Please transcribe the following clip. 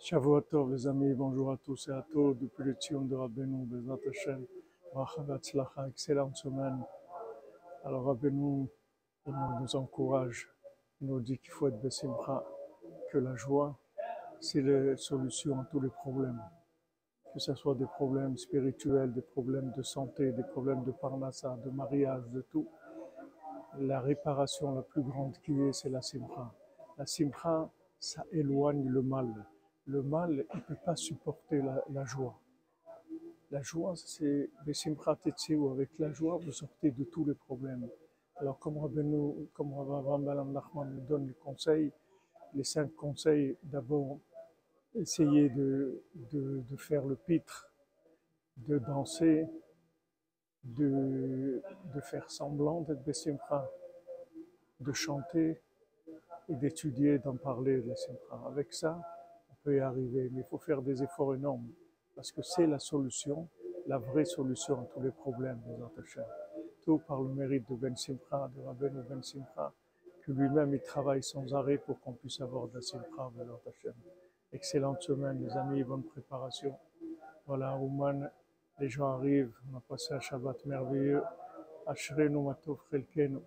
Shavuot les amis, bonjour à tous et à toutes, depuis le Tzion de Rabbeinu, Bezat Hashem, Vatzlacha, excellente semaine. Alors Rabbeinu, il nous encourage, il nous dit qu'il faut être Bessimcha, que la joie, c'est la solution à tous les problèmes. Que ce soit des problèmes spirituels, des problèmes de santé, des problèmes de parnassa, de mariage, de tout. La réparation la plus grande qui est, c'est la Simcha. La Simcha, ça éloigne le mal le mal, il ne peut pas supporter la, joie. La joie, c'est ou avec la joie, vous sortez de tous les problèmes. Alors, comme Rabbeinu, comme Nachman nous donne les conseils, les cinq conseils, d'abord, essayer de, de, faire le pitre, de danser, de, de faire semblant d'être Bessimcha, de chanter et d'étudier, d'en parler de. Avec ça, y arriver, mais il faut faire des efforts énormes parce que c'est la solution, la vraie solution à tous les problèmes des Hachem. Tout par le mérite de Ben Simcha, de Rabbeinu Ben Simcha, que lui-même il travaille sans arrêt pour qu'on puisse avoir de la Simcha, Ben Hachem. Excellente semaine, les amis, bonne préparation. Voilà, Ouman, les gens arrivent, on a passé un Shabbat merveilleux. Ashrenu Matov Chelkenu.